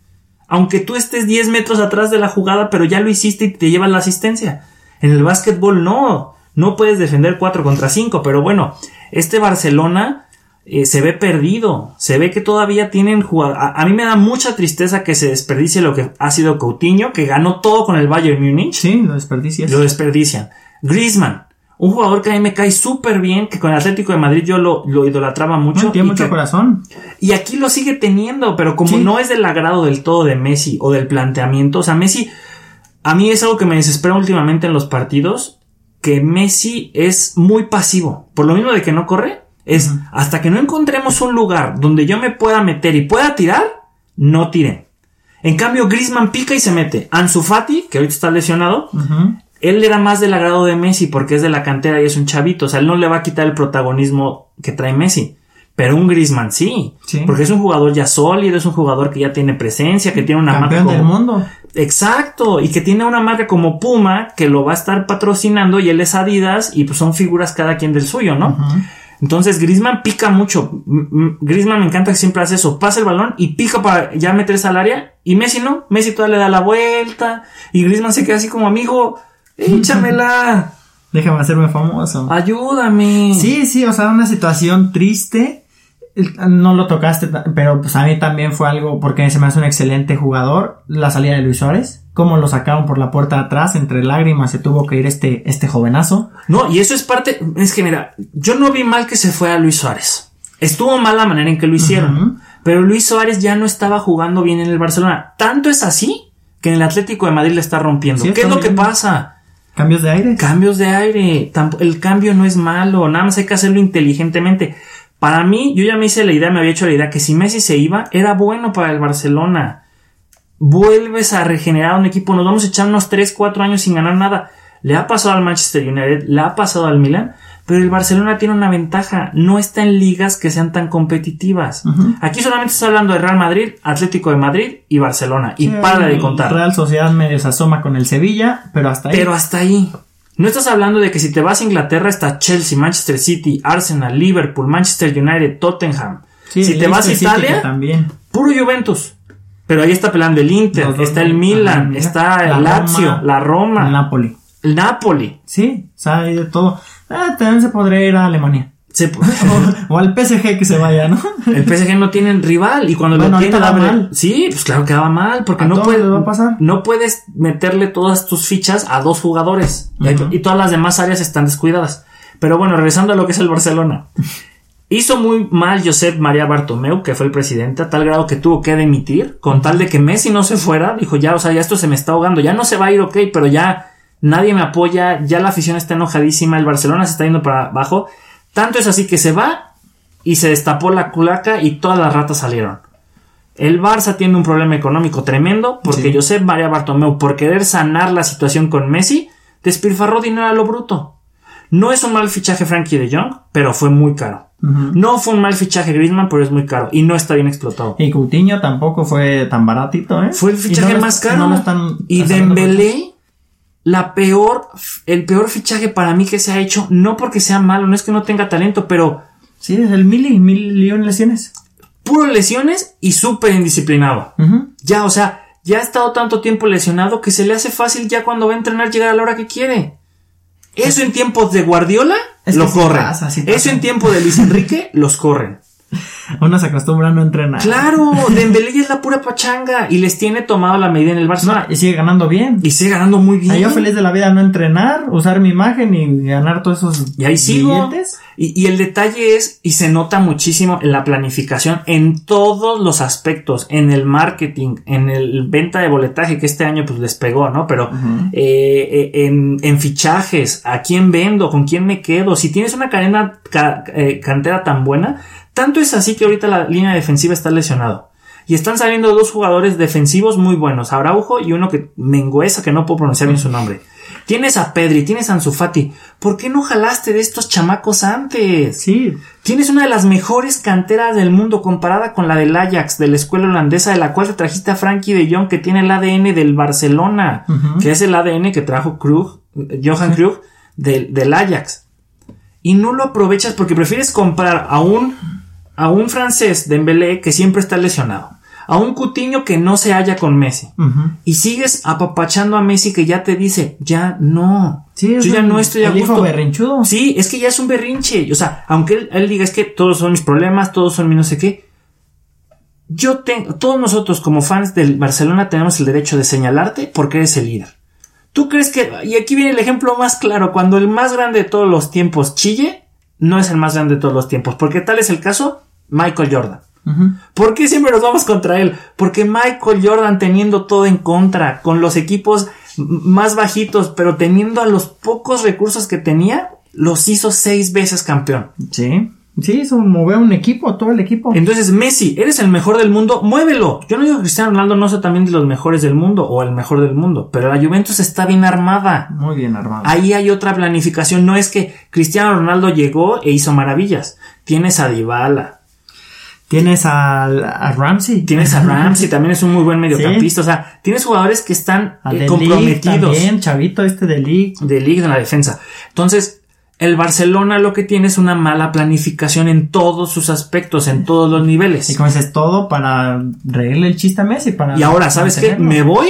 Aunque tú estés 10 metros atrás de la jugada, pero ya lo hiciste y te llevas la asistencia. En el básquetbol no. No puedes defender 4 contra 5, pero bueno, este Barcelona eh, se ve perdido. Se ve que todavía tienen jugadores. A, a mí me da mucha tristeza que se desperdicie lo que ha sido Coutinho, que ganó todo con el Bayern Múnich. Sí, lo desperdicias. Lo desperdician. Griezmann, un jugador que a mí me cae súper bien, que con el Atlético de Madrid yo lo, lo idolatraba mucho. No, tiene mucho que- corazón. y aquí lo sigue teniendo, pero como Sí. no es del agrado del todo de Messi o del planteamiento, o sea, Messi, a mí es algo que me desespera últimamente en los partidos, que Messi es muy pasivo. Por lo mismo de que no corre, es hasta que no encontremos un lugar donde yo me pueda meter y pueda tirar, no tiren. En cambio, Griezmann pica y se mete. Ansu Fati, que ahorita está lesionado, él era más del agrado de Messi porque es de la cantera y es un chavito. O sea, él no le va a quitar el protagonismo que trae Messi. Pero un Griezmann sí. Sí. Porque es un jugador ya sólido, es un jugador que ya tiene presencia, que tiene una marca Campeón del como... mundo. Exacto. Y que tiene una marca como Puma que lo va a estar patrocinando y él es Adidas y pues son figuras cada quien del suyo, ¿no? Entonces Griezmann pica mucho. Griezmann me encanta que siempre hace eso. Pasa el balón y pica para ya meterse al área. Y Messi no. Messi todavía le da la vuelta. Y Griezmann se queda así como amigo. Échamela. Déjame hacerme famoso. Ayúdame. Sí, sí, o sea, una situación triste. No lo tocaste, pero pues a mí también fue algo porque se me hace un excelente jugador. La salida de Luis Suárez. Cómo lo sacaron por la puerta de atrás, entre lágrimas se tuvo que ir este, este jovenazo. No, y eso es parte. Es que mira, yo no vi mal que se fue a Luis Suárez. Estuvo mal la manera en que lo hicieron. Pero Luis Suárez ya no estaba jugando bien en el Barcelona. Tanto es así que en el Atlético de Madrid le está rompiendo. Sí, ¿Qué es lo que pasa? Cambios de aire. Cambios de aire. El cambio no es malo. Nada más hay que hacerlo inteligentemente. Para mí, yo ya me hice la idea, me había hecho la idea que si Messi se iba, era bueno para el Barcelona. Vuelves a regenerar un equipo. Nos vamos a echar unos 3, 4 años sin ganar nada. Le ha pasado al Manchester United, le ha pasado al Milan, pero el Barcelona tiene una ventaja. No está en ligas que sean tan competitivas. Aquí solamente está hablando de Real Madrid, Atlético de Madrid y Barcelona. Y para de contar. Real Sociedad medio se asoma con el Sevilla, pero hasta ahí. Pero hasta ahí. No estás hablando de que si te vas a Inglaterra está Chelsea, Manchester City, Arsenal, Liverpool, Manchester United, Tottenham. Sí, si te vas a Italia, también. puro Juventus. Pero ahí está peleando el Inter, dos está el Milan, está La el Lazio, Roma, la Roma, El Napoli. el Napoli. Sí, o sea, hay de todo. Ah, también se podría ir a Alemania. Se- O, o al PSG que se vaya, ¿no? el PSG no tiene rival y cuando Bueno, lo tiene abre- mal. Sí, pues claro que va mal porque A no puedes les va a pasar. no puedes meterle todas tus fichas a dos jugadores y todas las demás áreas están descuidadas. Pero bueno, regresando a lo que es el Barcelona. Hizo muy mal Josep María Bartomeu, que fue el presidente, a tal grado que tuvo que demitir, con tal de que Messi no se fuera. Dijo, ya, o sea, ya esto se me está ahogando, ya no se va a ir, ok, pero ya nadie me apoya, ya la afición está enojadísima, el Barcelona se está yendo para abajo. Tanto es así que se va y se destapó la culaca y todas las ratas salieron. El Barça tiene un problema económico tremendo porque Sí. Josep María Bartomeu, por querer sanar la situación con Messi, despilfarró dinero a lo bruto. No es un mal fichaje Frankie de Jong, pero fue muy caro. No fue un mal fichaje Griezmann, pero es muy caro y no está bien explotado. Y Coutinho tampoco fue tan baratito, ¿eh? Fue el Y fichaje no más caro. no lo están y Dembélé, la peor, el peor fichaje para mí que se ha hecho, no porque sea malo, no es que no tenga talento, pero Sí, es el mili, mil leones lesiones. puro lesiones y súper indisciplinado. Ya, o sea, ya ha estado tanto tiempo lesionado que se le hace fácil ya cuando va a entrenar llegar a la hora que quiere. Eso en tiempos de Guardiola Es lo sí corren. pasa, sí Eso en tiempo de Luis Enrique los corren. Uno se acostumbra a no entrenar. Claro, Dembélé es la pura pachanga y les tiene tomado la medida en el Barcelona. y sigue ganando bien. Y sigue ganando muy bien. yo feliz de la vida no entrenar, usar mi imagen y ganar todos esos y ahí sigo. Y, y, el detalle es, y se nota muchísimo en la planificación, en todos los aspectos, en el marketing, en el venta de boletaje, que este año pues les pegó, ¿no? Pero eh, eh, en, en, fichajes, a quién vendo, con quién me quedo. Si tienes una cadena, eh, cantera tan buena, tanto es así que ahorita la línea defensiva está lesionado. Y están saliendo dos jugadores defensivos muy buenos, Araujo y uno que Menguesa, que no puedo pronunciar bien su nombre. Tienes a Pedri, tienes a Ansu Fati. ¿Por qué no jalaste de estos chamacos antes? Sí. Tienes una de las mejores canteras del mundo comparada con la del Ajax, de la escuela holandesa, de la cual te trajiste a Frankie de Jong, que tiene el ADN del Barcelona, que es el ADN que trajo Krug, Johan Krug, del, del Ajax. Y no lo aprovechas porque prefieres comprar a un, a un francés de Dembélé que siempre está lesionado a un Cutiño que no se halla con Messi. Y sigues apapachando a Messi que ya te dice, ya no. Sí, yo ya no estoy a gusto. berrinchudo. Sí, es que ya es un berrinche. O sea, aunque él, diga es que todos son mis problemas, todos son mi no sé qué. Yo tengo, todos nosotros como fans del Barcelona tenemos el derecho de señalarte porque eres el líder. ¿Tú crees que, y aquí viene el ejemplo más claro, cuando el más grande de todos los tiempos chille, no es el más grande de todos los tiempos, porque tal es el caso, Michael Jordan. ¿Por qué siempre nos vamos contra él? Porque Michael Jordan teniendo todo en contra, con los equipos más bajitos, pero teniendo a los pocos recursos que tenía, los hizo seis veces campeón. Sí. Sí, eso mueve un equipo, todo el equipo. Entonces, Messi, eres el mejor del mundo, muévelo. Yo no digo que Cristiano Ronaldo no sea también de los mejores del mundo o el mejor del mundo, pero la Juventus está bien armada. Muy bien armada. Ahí hay otra planificación. No es que Cristiano Ronaldo llegó e hizo maravillas. Tienes a Dybala, Tienes a, a, Ramsey. Tienes a Ramsey, también es un muy buen mediocampista. O sea, tienes jugadores que están eh, comprometidos. También, chavito este de League. De League en la defensa. Entonces, el Barcelona lo que tiene es una mala planificación en todos sus aspectos, en todos los niveles. Y como dices, todo para reírle el chiste a Messi. Para y ahora, ¿sabes qué? ¿Me voy?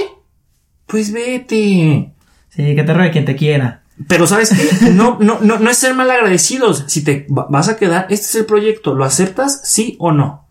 Pues vete. Sí, que te ruegue quien te quiera. Pero sabes qué, no, no, no, no es ser mal agradecidos. Si te vas a quedar, este es el proyecto, ¿lo aceptas? Sí o no.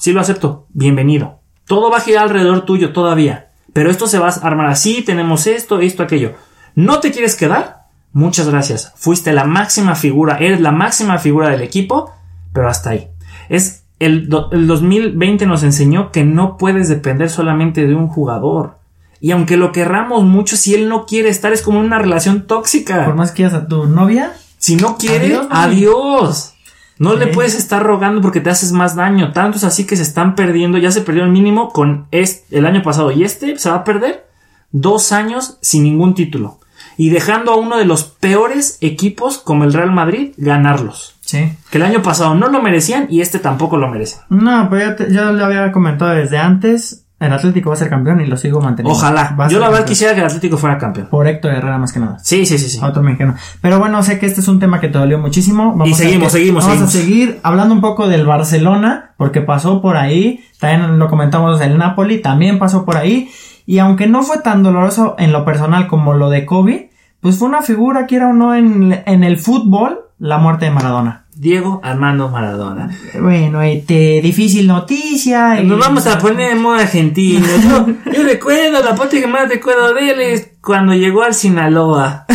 Sí lo acepto, bienvenido. Todo va a girar alrededor tuyo todavía. Pero esto se va a armar así, tenemos esto, esto, aquello. ¿No te quieres quedar? Muchas gracias. Fuiste la máxima figura, eres la máxima figura del equipo, pero hasta ahí. Es el, el 2020 nos enseñó que no puedes depender solamente de un jugador. Y aunque lo querramos mucho, si él no quiere estar, es como una relación tóxica. Por más que quieras a tu novia. Si no quiere, adiós. No le puedes estar rogando porque te haces más daño. Tanto es así que se están perdiendo. Ya se perdió el mínimo con este, el año pasado. Y este se va a perder dos años sin ningún título. Y dejando a uno de los peores equipos como el Real Madrid ganarlos. Sí. Que el año pasado no lo merecían y este tampoco lo merece. No, pero ya, ya lo había comentado desde antes. El Atlético va a ser campeón y lo sigo manteniendo. Ojalá. Yo la verdad quisiera que el Atlético fuera campeón. Por Héctor Herrera más que nada. Sí, sí, sí, sí. otro mexicano. Pero bueno, sé que este es un tema que te dolió muchísimo. Vamos y seguimos, seguimos, Vamos a seguir hablando un poco del Barcelona, porque pasó por ahí. También lo comentamos el Napoli, también pasó por ahí. Y aunque no fue tan doloroso en lo personal como lo de Kobe, pues fue una figura, quiera o no, en, en el fútbol, la muerte de Maradona. Diego Armando Maradona. Bueno, este, difícil noticia. Nos vamos a poner en modo argentino. Yo, recuerdo, la parte que más recuerdo de él es cuando llegó al Sinaloa.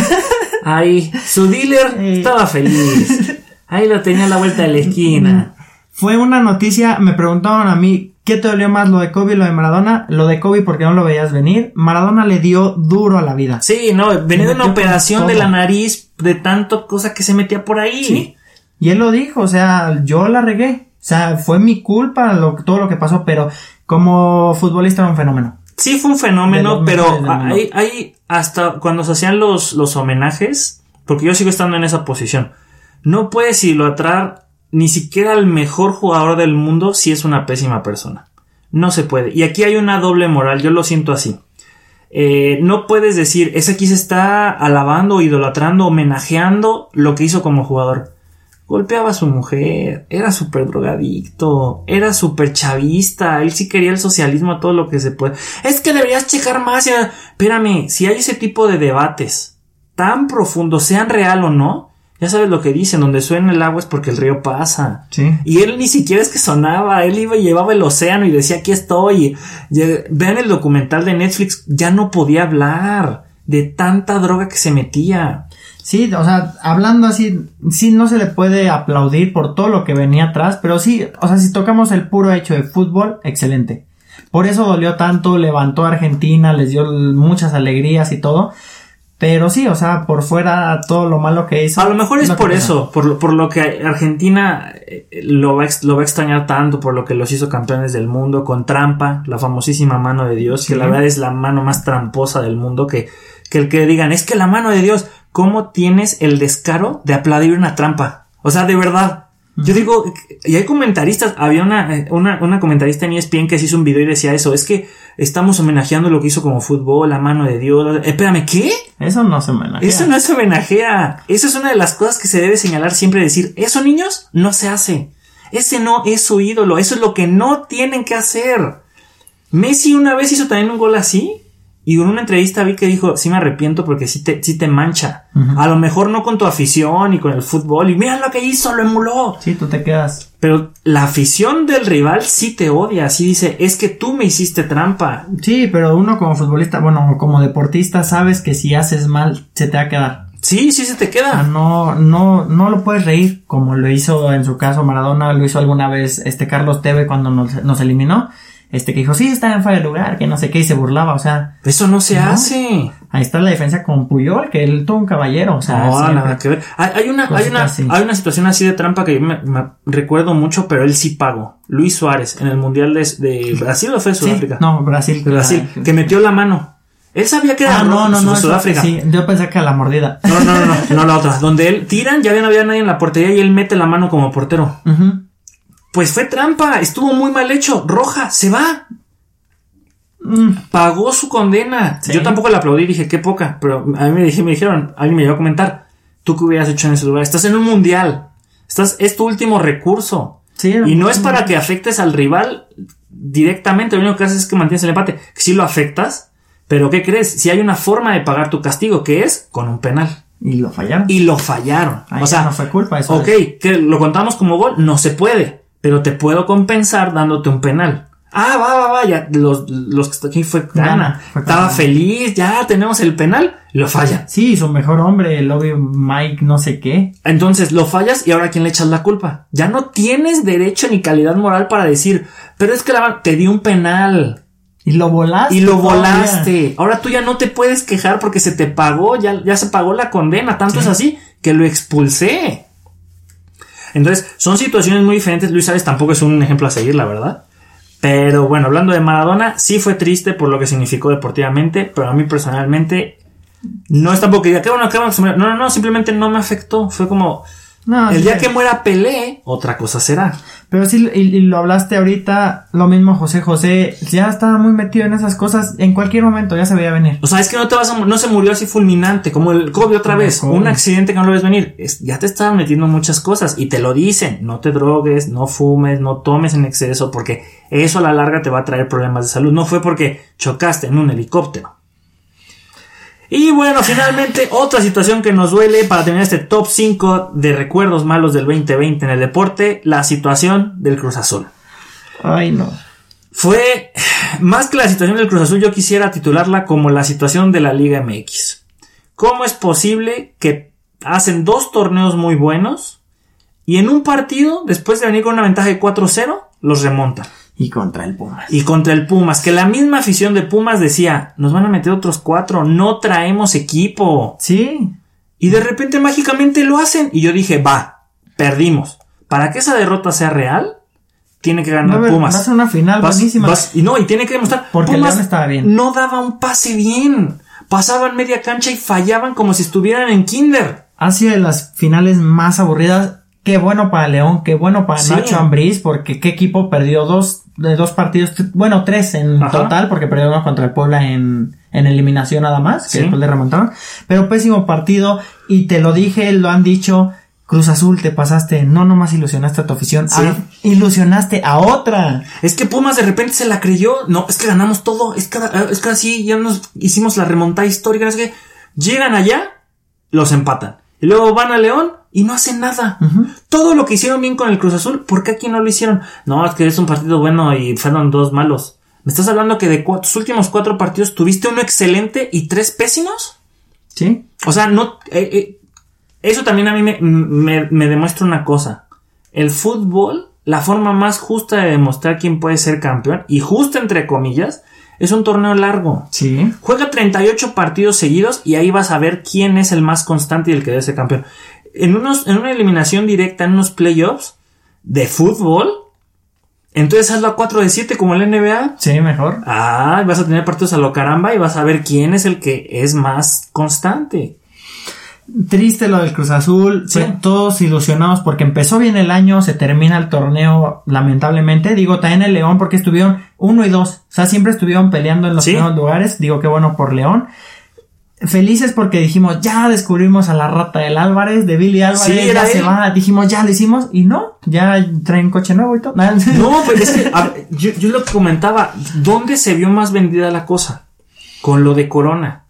Ahí, su dealer estaba feliz. Ahí lo tenía a la vuelta de la esquina. Fue una noticia, me preguntaron a mí, ¿qué te dolió más, lo de Kobe o lo de Maradona? Lo de Kobe porque no lo veías venir. Maradona le dio duro a la vida. Sí, no, venía de una operación de la nariz, de tanto cosa que se metía por ahí. Sí. Y él lo dijo, o sea, yo la regué. O sea, fue mi culpa lo, todo lo que pasó, pero como futbolista era un fenómeno. Sí, fue un fenómeno, pero hay, hay, hasta cuando se hacían los, los homenajes, porque yo sigo estando en esa posición, no puedes idolatrar ni siquiera al mejor jugador del mundo si es una pésima persona. No se puede. Y aquí hay una doble moral, yo lo siento así. Eh, no puedes decir, ese aquí se está alabando, idolatrando, homenajeando lo que hizo como jugador golpeaba a su mujer, era súper drogadicto, era súper chavista, él sí quería el socialismo a todo lo que se puede. Es que deberías checar más. Espérame, si hay ese tipo de debates tan profundos, sean real o no, Ya sabes lo que dicen, donde suena el agua es porque el río pasa. Sí. Y él ni siquiera es que sonaba, él iba y llevaba el océano y decía, aquí estoy. Vean el documental de Netflix, ya no podía hablar de tanta droga que se metía. Sí, o sea, hablando así, sí no se le puede aplaudir por todo lo que venía atrás, pero sí, o sea, si tocamos el puro hecho de fútbol, excelente. Por eso dolió tanto, levantó a Argentina, les dio muchas alegrías y todo. Pero sí, o sea, por fuera todo lo malo que hizo. A lo mejor es por eso, por lo, por lo que Argentina eh, lo va, lo va a extrañar tanto, por lo que los hizo campeones del mundo, con trampa, la famosísima mano de Dios, que la verdad es la mano más tramposa del mundo, que, que el que digan, es que la mano de Dios, ¿cómo tienes el descaro de aplaudir una trampa? O sea, de verdad, yo digo, y hay comentaristas, había una, una, una comentarista en ESPN que se hizo un video y decía eso, es que estamos homenajeando lo que hizo como fútbol, la mano de Dios. Espérame, ¿qué? Eso no se homenajea. Eso no se homenajea. Eso es una de las cosas que se debe señalar siempre, decir, eso niños, no se hace. Ese no es su ídolo, eso es lo que no tienen que hacer. Messi una vez hizo también un gol así, y en una entrevista vi que dijo, sí me arrepiento porque sí te, sí te mancha. A lo mejor no con tu afición y con el fútbol. Y mira lo que hizo, lo emuló. Sí, tú te quedas. Pero la afición del rival sí te odia. Sí dice, es que tú me hiciste trampa. Sí, pero uno como futbolista, bueno, como deportista, sabes que si haces mal, se te va a quedar. Sí, sí se te queda. no, no, no lo puedes reír, como lo hizo en su caso Maradona, lo hizo alguna vez este Carlos Teve cuando nos, nos eliminó este que dijo, sí, está en fuera de lugar, que no sé qué, y se burlaba, o sea. Eso no se hace. Ahí está la defensa con Puyol, que él todo un caballero, o sea. No, nada que ver. Hay, una, hay una, hay una situación así de trampa que yo me, recuerdo mucho, pero él sí pagó. Luis Suárez, en el Mundial de, Brasil o fue Sudáfrica. no, Brasil. Brasil, que metió la mano. Él sabía que era ah, no, no, no, Sudáfrica. Sí, yo pensé que la mordida. No, no, no, no, no, la otra. Donde él tiran, ya no había nadie en la portería y él mete la mano como portero. Pues fue trampa, estuvo muy mal hecho. Roja, se va. Mm. Pagó su condena. Yo tampoco la aplaudí, dije, qué poca. Pero a mí me, dije, me dijeron, alguien me iba a comentar, ¿tú qué hubieras hecho en ese lugar? Estás en un mundial. Estás, es tu último recurso. y no es para que afectes al rival directamente. Lo único que haces es que mantienes el empate. Que si lo afectas, pero ¿qué crees? Si hay una forma de pagar tu castigo, que es con un penal. Y lo fallaron. Y lo fallaron. o sea, no fue culpa eso. Ok, que lo contamos como gol, no se puede. Pero te puedo compensar dándote un penal. Ah, va, va, va, ya, los, los que fue gana. Estaba feliz, ya tenemos el penal, lo falla. Sí, su mejor hombre, el obvio Mike, no sé qué. Entonces lo fallas y ahora quién le echas la culpa. Ya no tienes derecho ni calidad moral para decir, pero es que la, te di un penal. Y lo volaste. Y lo volaste. Ahora tú ya no te puedes quejar porque se te pagó, ya, ya se pagó la condena. Tanto es así que lo expulsé. Entonces, son situaciones muy diferentes. Luis Ares tampoco es un ejemplo a seguir, la verdad. Pero bueno, hablando de Maradona, sí fue triste por lo que significó deportivamente, pero a mí personalmente no es tampoco que diga, qué bueno, qué bueno No, no, no, simplemente no me afectó. Fue como, el día que muera Pelé, otra cosa será. Pero sí, y, lo hablaste ahorita, lo mismo José José, ya estaba muy metido en esas cosas, en cualquier momento ya se veía venir. O sea, es que no te vas a, no se murió así fulminante, como el Kobe otra vez, un accidente que no lo ves venir. ya te estaban metiendo muchas cosas y te lo dicen, no te drogues, no fumes, no tomes en exceso, porque eso a la larga te va a traer problemas de salud. No fue porque chocaste en un helicóptero. Y bueno, finalmente otra situación que nos duele para terminar este top 5 de recuerdos malos del 2020 en el deporte, la situación del Cruz Azul. Ay, no. Fue más que la situación del Cruz Azul, yo quisiera titularla como la situación de la Liga MX. ¿Cómo es posible que hacen dos torneos muy buenos y en un partido, después de venir con una ventaja de 4-0, los remontan? Y contra el Pumas. Y contra el Pumas, que la misma afición de Pumas decía, nos van a meter otros cuatro, no traemos equipo. Sí. Y de repente mágicamente lo hacen. Y yo dije, va, perdimos. Para que esa derrota sea real, tiene que ganar Pumas. A una final buenísima. y no, y tiene que demostrar. Porque Pumas estaba bien. No daba un pase bien. Pasaban media cancha y fallaban como si estuvieran en kinder. Ha sido de las finales más aburridas Qué bueno para León, qué bueno para Nacho Ambriz, porque qué equipo perdió dos, de dos partidos, bueno, tres en total, porque perdió uno contra el Puebla en, en eliminación nada más, que después le remontaron. Pero pésimo partido, y te lo dije, lo han dicho, Cruz Azul, te pasaste, no nomás ilusionaste a tu afición, ilusionaste a otra. Es que Pumas de repente se la creyó, no, es que ganamos todo, es que, es que así ya nos hicimos la remontada histórica, es que llegan allá, los empatan Y luego van a León y no hacen nada. Todo lo que hicieron bien con el Cruz Azul, ¿por qué aquí no lo hicieron? No, es que es un partido bueno y fueron dos malos. ¿Me estás hablando que de tus últimos cuatro partidos tuviste uno excelente y tres pésimos? Sí. O sea, no. Eh, eh, eso también a mí me, me demuestra una cosa. El fútbol, la forma más justa de demostrar quién puede ser campeón, y justa entre comillas, es un torneo largo. Sí. Juega 38 partidos seguidos y ahí vas a ver quién es el más constante y el que debe ser campeón. En, unos, en una eliminación directa, en unos playoffs de fútbol, entonces hazlo a 4 de 7 como el NBA. Sí, mejor. Ah, vas a tener partidos a lo caramba y vas a ver quién es el que es más constante. Triste lo del Cruz Azul, todos ilusionados porque empezó bien el año, se termina el torneo lamentablemente, digo también el León porque estuvieron uno y dos, o sea, siempre estuvieron peleando en los primeros lugares, digo que bueno por León. Felices porque dijimos, ya descubrimos a la rata del Álvarez, de Billy Álvarez, ya se va, dijimos, ya lo hicimos, y no, ya traen coche nuevo y todo. No, pues es que, yo, yo lo comentaba, ¿dónde se vio más vendida la cosa? Con lo de Corona.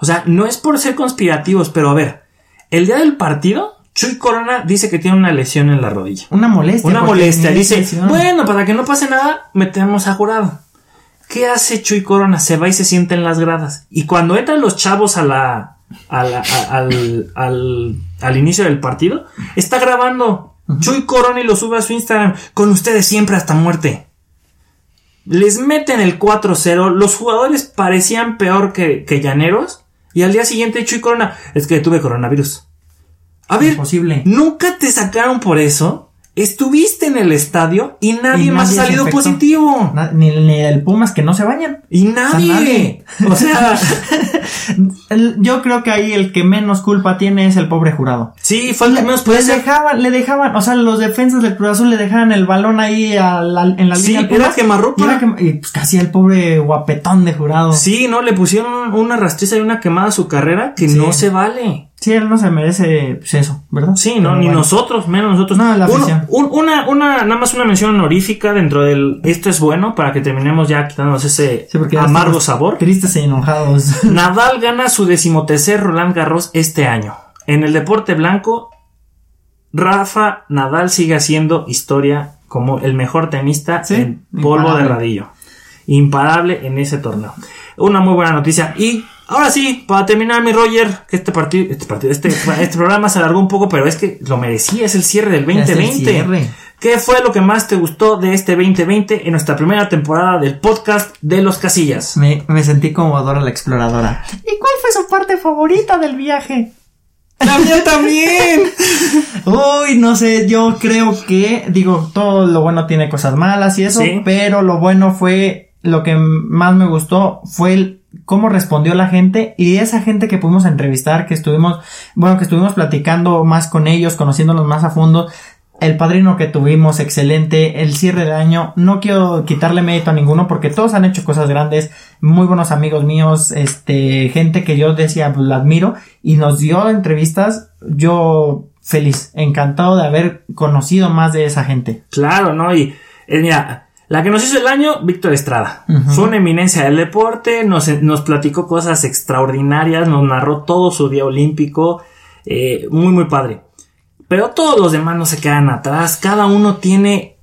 O sea, no es por ser conspirativos, pero a ver, el día del partido, Chuy Corona dice que tiene una lesión en la rodilla. Una molestia. Una molestia. Dice, bueno, para que no pase nada, metemos a jurado. ¿Qué hace Chuy Corona? Se va y se siente en las gradas. Y cuando entran los chavos a la, al, al, inicio del partido, está grabando. Chuy Corona y lo sube a su Instagram. Con ustedes siempre hasta muerte. Les meten el 4-0. Los jugadores parecían peor que, que llaneros. Y al día siguiente Chuy Corona, es que tuve coronavirus. A ver, Imposible. ¿nunca te sacaron por eso? Estuviste en el estadio y nadie, más ha salido positivo. ni, el Pumas que no se bañan. Y nadie. O sea, yo creo que ahí el que menos culpa tiene es el pobre jurado. Sí, fue el que menos puede le dejaban, le dejaban, o sea, los defensas del Cruz Azul le dejaban el balón ahí en la sí, línea. era quemarropa. Y, pues casi el pobre guapetón de jurado. Sí, no, le pusieron una rastriza y una quemada a su carrera que no se vale. Sí, él no se merece pues, eso, ¿verdad? Sí, no, ni nosotros, menos nosotros. No, la una, una, nada más una mención honorífica dentro del esto es bueno para que terminemos ya quitándonos ese amargo sabor. Tristes e enojados. Nadal gana su decimotercer Roland Garros este año. En el deporte blanco, Rafa Nadal sigue haciendo historia como el mejor tenista en polvo de radillo. Imparable en ese torneo. Una muy buena noticia. Y Ahora sí, para terminar, mi Roger, que este partido, este partido, este, este programa se alargó un poco, pero es que lo merecía, es el cierre del 2020. ¿Qué fue lo que más te gustó de este 2020 en nuestra primera temporada del podcast de los Casillas? Me, me sentí como Dora la exploradora. ¿Y cuál fue su parte favorita del viaje? La mía también. Uy, no sé, yo creo que, digo, todo lo bueno tiene cosas malas y eso, pero lo bueno fue, lo que más me gustó fue el cómo respondió la gente y esa gente que pudimos entrevistar, que estuvimos, bueno, que estuvimos platicando más con ellos, conociéndolos más a fondo, el padrino que tuvimos, excelente, el cierre de año, no quiero quitarle mérito a ninguno porque todos han hecho cosas grandes, muy buenos amigos míos, este, gente que yo decía, pues la admiro y nos dio entrevistas, yo feliz, encantado de haber conocido más de esa gente. Claro, ¿no? Y, eh, mira, la que nos hizo el año, Víctor Estrada. Fue una eminencia del deporte, nos, nos, platicó cosas extraordinarias, nos narró todo su día olímpico, eh, muy muy padre. Pero todos los demás no se quedan atrás, cada uno tiene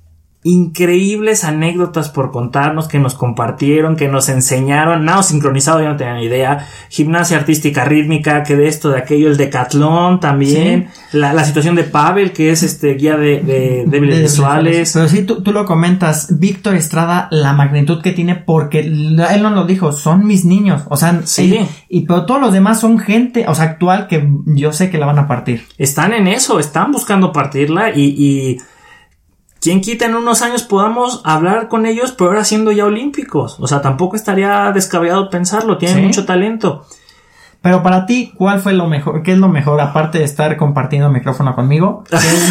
increíbles anécdotas por contarnos que nos compartieron, que nos enseñaron, nada sincronizado, yo no tenía ni idea, gimnasia artística rítmica, que de esto, de aquello, el decatlón también, la, la, situación de Pavel, que es este guía de, de, débiles visuales. Pero sí, tú, tú, lo comentas, Víctor Estrada, la magnitud que tiene, porque él no lo dijo, son mis niños, o sea, sí. y pero todos los demás son gente, o sea, actual, que yo sé que la van a partir. Están en eso, están buscando partirla y, y ¿Quién quita en unos años podamos hablar con ellos, pero ahora siendo ya olímpicos? O sea, tampoco estaría descabellado pensarlo, tienen mucho talento. Pero para ti, ¿cuál fue lo mejor? ¿Qué es lo mejor? Aparte de estar compartiendo micrófono conmigo,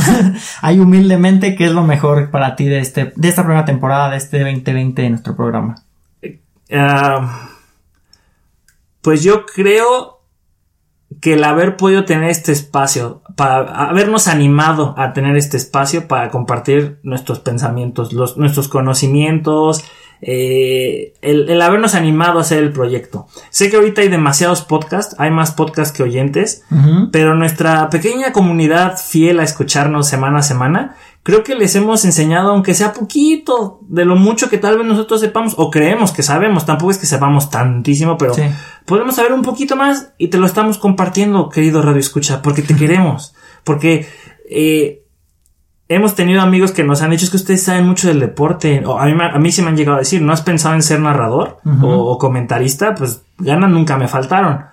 hay humildemente, ¿qué es lo mejor para ti de este, de esta primera temporada, de este 2020 de nuestro programa? Ah, pues yo creo que el haber podido tener este espacio, para habernos animado a tener este espacio para compartir nuestros pensamientos, los, nuestros conocimientos, eh, el, el, habernos animado a hacer el proyecto. Sé que ahorita hay demasiados podcasts, hay más podcasts que oyentes, pero nuestra pequeña comunidad fiel a escucharnos semana a semana, creo que les hemos enseñado, aunque sea poquito, de lo mucho que tal vez nosotros sepamos, o creemos que sabemos, tampoco es que sepamos tantísimo, pero podemos saber un poquito más y te lo estamos compartiendo, querido Radio Escucha, porque te queremos, porque eh, hemos tenido amigos que nos han dicho es que ustedes saben mucho del deporte. O a, mí, a mí se me han llegado a decir, ¿no has pensado en ser narrador o, comentarista? Pues ganas nunca me faltaron.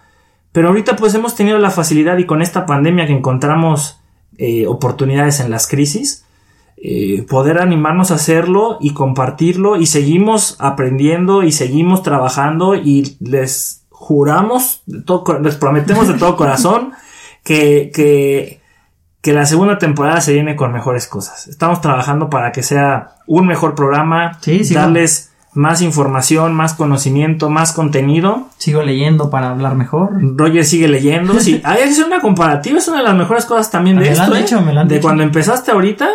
Pero ahorita pues hemos tenido la facilidad y con esta pandemia que encontramos eh, oportunidades en las crisis, eh, poder animarnos a hacerlo y compartirlo y seguimos aprendiendo y seguimos trabajando y les juramos, les prometemos de todo corazón que, que que la segunda temporada se viene con mejores cosas. Estamos trabajando para que sea un mejor programa, darles más información, más conocimiento, más contenido. Sigo leyendo para hablar mejor. Roger sigue leyendo. Sí, que hacer una comparativa, es una de las mejores cosas también de esto. ¿eh? de cuando empezaste ahorita,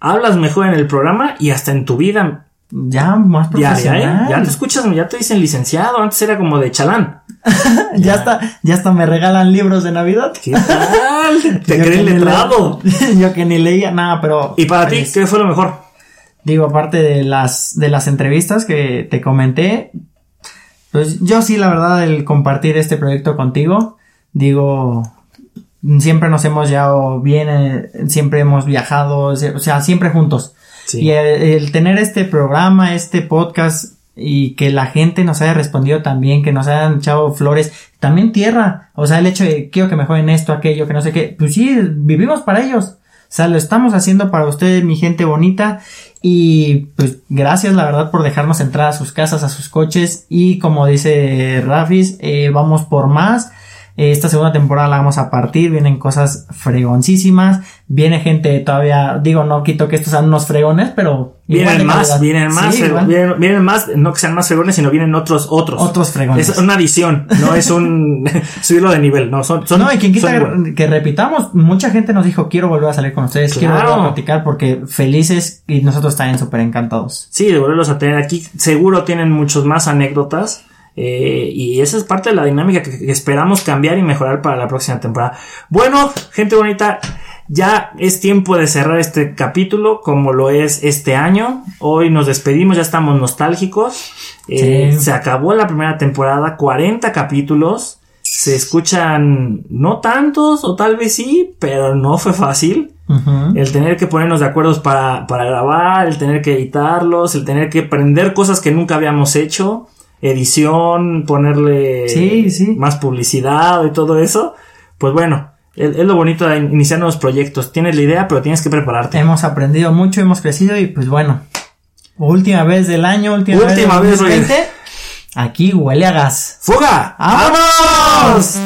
hablas mejor en el programa y hasta en tu vida ya más profesional. Ya, ya, te escuchas, ya te dicen licenciado, antes era como de chalán. ya, está, ya hasta me regalan libros de Navidad. ¿Qué tal? ¿Te creen letrado? yo que ni leía nada, pero. ¿Y para ti pues, qué fue lo mejor? Digo, aparte de las, de las entrevistas que te comenté, pues yo sí, la verdad, el compartir este proyecto contigo, digo, siempre nos hemos llevado bien, eh, siempre hemos viajado, o sea, siempre juntos. Y el, tener este programa, este podcast y que la gente nos haya respondido también, que nos hayan echado flores, también tierra, o sea, el hecho de quiero que mejoren esto, aquello, que no sé qué, pues sí, vivimos para ellos. O sea, lo estamos haciendo para ustedes, mi gente bonita. Y pues gracias, la verdad, por dejarnos entrar a sus casas, a sus coches. Y como dice Rafis, eh, vamos por más. Esta segunda temporada la vamos a partir, vienen cosas fregoncísimas, viene gente todavía, digo, no quito que estos sean unos fregones, pero... Vienen más, vienen más, vienen, más, no que sean más fregones, sino vienen otros, otros. Otros fregones. Es una adición, no es un subirlo de nivel, no, son, son No, y quien quita que, repitamos, mucha gente nos dijo, quiero volver a salir con ustedes, quiero volver a platicar porque felices y nosotros también súper encantados. Sí, de volverlos a tener aquí, seguro tienen muchos más anécdotas eh, y esa es parte de la dinámica que, esperamos cambiar y mejorar para la próxima temporada. Bueno, gente bonita, ya es tiempo de cerrar este capítulo como lo es este año. Hoy nos despedimos, ya estamos nostálgicos. Eh, se acabó la primera temporada, 40 capítulos. Se escuchan no tantos o tal vez sí, pero no fue fácil. El tener que ponernos de acuerdo para, para grabar, el tener que editarlos, el tener que aprender cosas que nunca habíamos hecho edición, ponerle más publicidad y todo eso, pues bueno, es, lo bonito de iniciar nuevos proyectos. Tienes la idea, pero tienes que prepararte. Hemos aprendido mucho, hemos crecido y pues bueno, última vez del año, última, última vez, Aquí huele a gas. ¡Fuga! ¡Vámonos!